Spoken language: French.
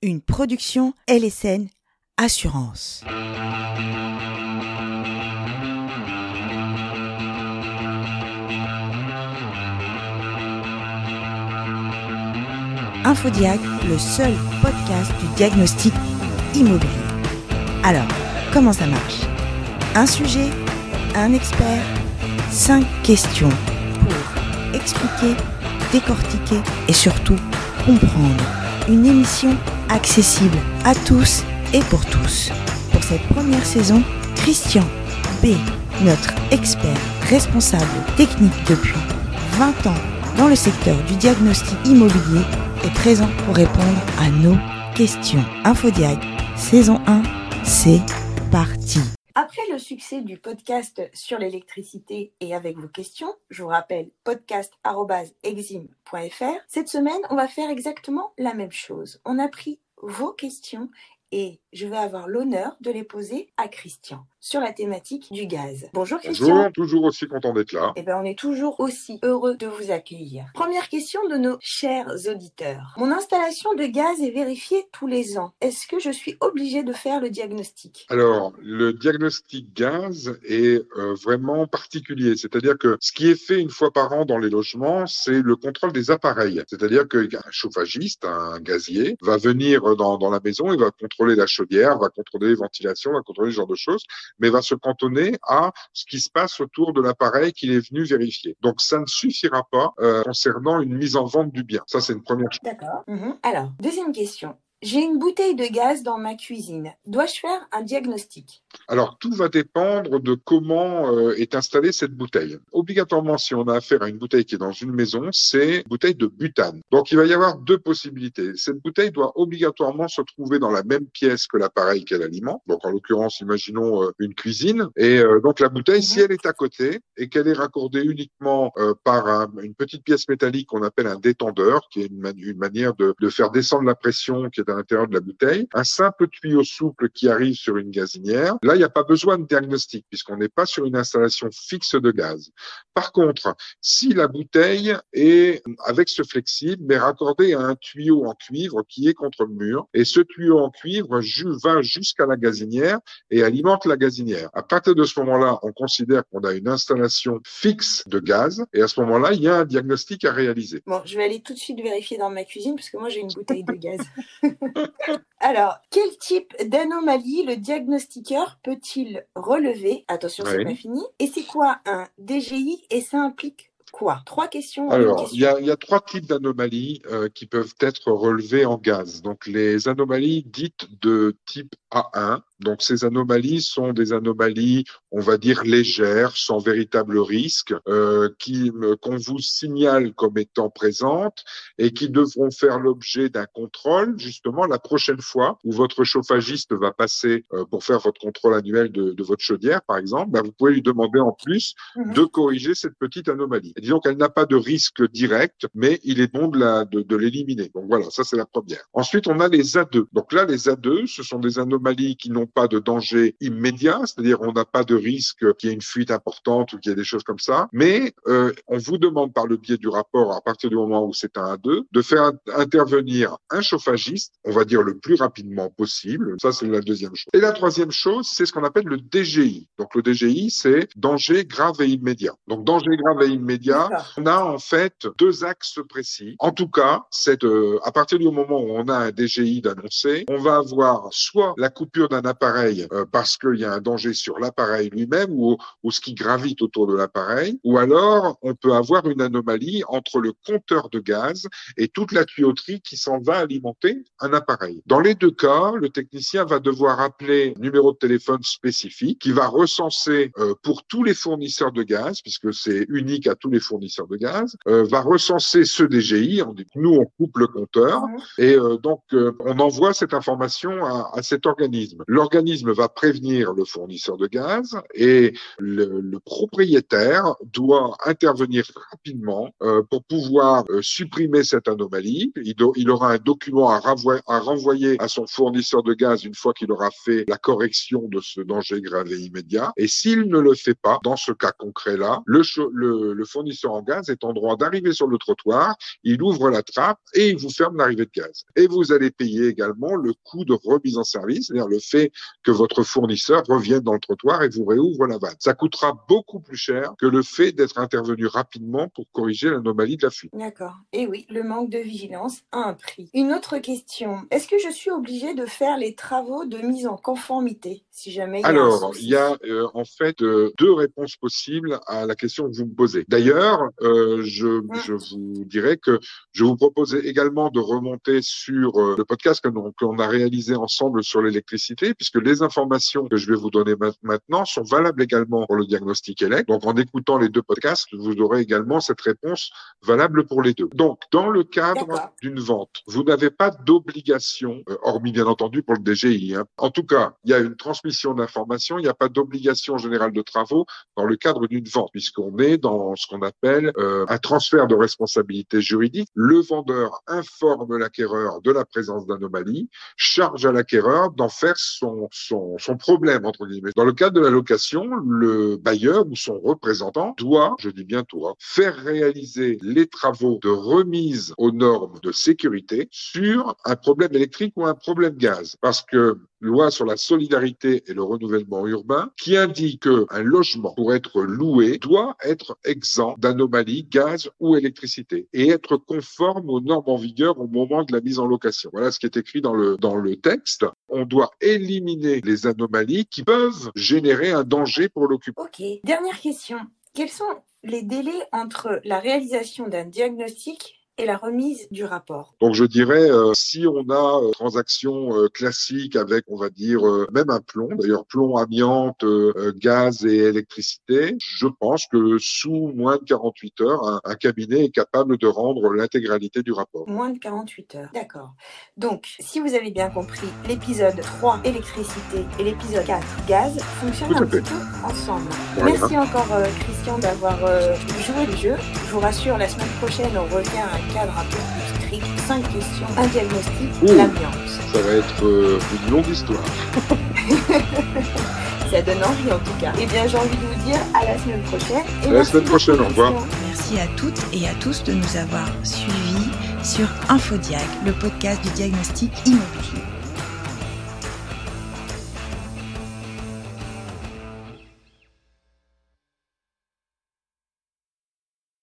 une production LSN Assurance. Infodiag, le seul podcast du diagnostic immobilier. Alors, comment ça marche? Un sujet, un expert, cinq questions pour expliquer, décortiquer et surtout comprendre. Une émission accessible à tous et pour tous. Pour cette première saison, Christian B, notre expert responsable technique depuis 20 ans dans le secteur du diagnostic immobilier, est présent pour répondre à nos questions. Infodiag, saison 1, c'est parti. Après le succès du podcast sur l'électricité et avec vos questions, je vous rappelle podcast.exim.fr, cette semaine, on va faire exactement la même chose. On a pris vos questions et je vais avoir l'honneur de les poser à Christian sur la thématique du gaz. Bonjour Christian. Bonjour, toujours aussi content d'être là. Eh bien, on est toujours aussi heureux de vous accueillir. Première question de nos chers auditeurs. Mon installation de gaz est vérifiée tous les ans. Est-ce que je suis obligé de faire le diagnostic? Alors, le diagnostic gaz est euh, vraiment particulier. C'est-à-dire que ce qui est fait une fois par an dans les logements, c'est le contrôle des appareils. C'est-à-dire qu'un chauffagiste, un gazier, va venir dans, dans la maison et va contrôler la chaudière, va contrôler les ventilations, va contrôler ce genre de choses mais va se cantonner à ce qui se passe autour de l'appareil qu'il est venu vérifier. Donc ça ne suffira pas euh, concernant une mise en vente du bien. Ça, c'est une première chose. D'accord. Mhm. Alors, deuxième question. J'ai une bouteille de gaz dans ma cuisine. Dois-je faire un diagnostic? Alors, tout va dépendre de comment euh, est installée cette bouteille. Obligatoirement, si on a affaire à une bouteille qui est dans une maison, c'est une bouteille de butane. Donc, il va y avoir deux possibilités. Cette bouteille doit obligatoirement se trouver dans la même pièce que l'appareil qu'elle alimente. Donc, en l'occurrence, imaginons euh, une cuisine. Et euh, donc, la bouteille, si elle est à côté et qu'elle est raccordée uniquement par une petite pièce métallique qu'on appelle un détendeur, qui est une, manière de, faire descendre la pression qui à l'intérieur de la bouteille, un simple tuyau souple qui arrive sur une gazinière. Là, il n'y a pas besoin de diagnostic puisqu'on n'est pas sur une installation fixe de gaz. Par contre, si la bouteille est avec ce flexible, mais raccordée à un tuyau en cuivre qui est contre le mur, et ce tuyau en cuivre va jusqu'à la gazinière et alimente la gazinière. À partir de ce moment-là, on considère qu'on a une installation fixe de gaz, et à ce moment-là, il y a un diagnostic à réaliser. Bon, je vais aller tout de suite vérifier dans ma cuisine parce que moi j'ai une bouteille de gaz. Alors, quel type d'anomalie le diagnostiqueur peut-il relever? Attention, c'est pas fini. Et c'est quoi un DGI et ça implique quoi? Trois questions. Alors, il y a, y a, trois types d'anomalies euh, qui peuvent être relevées en gaz. Donc, les anomalies dites de type A1, donc ces anomalies sont des anomalies, on va dire légères, sans véritable risque, euh, qui qu'on vous signale comme étant présentes et qui devront faire l'objet d'un contrôle justement la prochaine fois où votre chauffagiste va passer euh, pour faire votre contrôle annuel de, de votre chaudière, par exemple. Ben, vous pouvez lui demander en plus mhm. de corriger cette petite anomalie. Et disons qu'elle n'a pas de risque direct, mais il est bon de la de, de l'éliminer. Donc voilà, ça c'est la première. Ensuite, on a les A2. Donc là, les A2, ce sont des anomalies qui n'ont pas de danger immédiat, c'est-à-dire on n'a pas de risque qu'il y ait une fuite importante ou qu'il y ait des choses comme ça, mais euh, on vous demande par le biais du rapport, à partir du moment où c'est un A2, de faire intervenir un chauffagiste, on va dire le plus rapidement possible. Ça, c'est la deuxième chose. Et la troisième chose, c'est ce qu'on appelle le DGI. Donc le DGI, c'est danger grave et immédiat. Donc danger grave et immédiat, on a en fait deux axes précis. En tout cas, c'est euh, à partir du moment où on a un DGI d'annoncer, on va avoir soit la coupure d'un appareil euh, parce qu'il y a un danger sur l'appareil lui-même ou, ou ce qui gravite autour de l'appareil, ou alors on peut avoir une anomalie entre le compteur de gaz et toute la tuyauterie qui s'en va alimenter un appareil. Dans les deux cas, le technicien va devoir appeler un numéro de téléphone spécifique qui va recenser euh, pour tous les fournisseurs de gaz, puisque c'est unique à tous les fournisseurs de gaz, euh, va recenser ce DGI. On dit, nous, on coupe le compteur et donc on envoie cette information à, à cet organisme l'organisme va prévenir le fournisseur de gaz et le, le propriétaire doit intervenir rapidement euh, pour pouvoir euh, supprimer cette anomalie. Il, do, il aura un document à, à, renvoyer à son fournisseur de gaz une fois qu'il aura fait la correction de ce danger grave et immédiat. Et s'il ne le fait pas, dans ce cas concret-là, le, le, le fournisseur en gaz est en droit d'arriver sur le trottoir, il ouvre la trappe et il vous ferme l'arrivée de gaz. Et vous allez payer également le coût de remise en service, c'est-à-dire le fait que votre fournisseur revienne dans le trottoir et vous réouvre la vanne. Ça coûtera beaucoup plus cher que le fait d'être intervenu rapidement pour corriger l'anomalie de la fuite. D'accord. Et oui, le manque de vigilance a un prix. Une autre question. Est-ce que je suis obligé de faire les travaux de mise en conformité si jamais il y a Alors, il y a euh, en fait euh, deux réponses possibles à la question que vous me posez. D'ailleurs, euh, je, mmh. je, vous dirais que je vous propose également de remonter sur euh, le podcast que l'on a réalisé ensemble sur l'électricité, puisque les informations que je vais vous donner maintenant sont valables également pour le diagnostic élect. Donc, en écoutant les deux podcasts, vous aurez également cette réponse valable pour les deux. Donc, dans le cadre d'une vente, vous n'avez pas d'obligation, euh, hormis bien entendu pour le DGI. Hein. En tout cas, il y a une transmission d'informations, il n'y a pas d'obligation générale de travaux dans le cadre d'une vente, puisqu'on est dans ce qu'on appelle euh, un transfert de responsabilité juridique. Le vendeur informe l'acquéreur de la présence d'anomalies, charge à l'acquéreur d'en faire son, son, son problème, entre guillemets. Dans le cadre de la location, le bailleur ou son représentant doit, je dis bien toi, faire réaliser les travaux de remise aux normes de sécurité sur un problème électrique ou un problème gaz. Parce que loi sur la solidarité et le renouvellement urbain, qui indique qu'un logement, pour être loué, doit être exempt d'anomalies gaz ou électricité et être conforme aux normes en vigueur au moment de la mise en location. Voilà ce qui est écrit dans le, dans le texte. On doit éliminer les anomalies qui peuvent générer un danger pour l'occupant. Ok. Dernière question. Quels sont les délais entre la réalisation d'un diagnostic et la remise du rapport. Donc je dirais, euh, si on a euh, transaction euh, classique avec, on va dire, euh, même un plomb, d'ailleurs plomb, amiante, gaz et électricité, je pense que sous moins de 48 heures, un, un cabinet est capable de rendre l'intégralité du rapport. Moins de 48 heures, d'accord. Donc, si vous avez bien compris, l'épisode 3, électricité, et l'épisode 4, gaz, fonctionnent un petit peu ensemble. Voilà. Merci encore, Christian, d'avoir joué le jeu. Je vous rassure, la semaine prochaine, on revient à cadre un peu plus strict. 5 questions, un diagnostic, Ouh, l'amiante. Ça va être euh, une longue histoire. ça donne envie en tout cas. Eh bien, j'ai envie de vous dire à la semaine prochaine. Et à la semaine prochaine, au revoir. Merci à toutes et à tous de nous avoir suivis sur Infodiag, le podcast du diagnostic immobilier.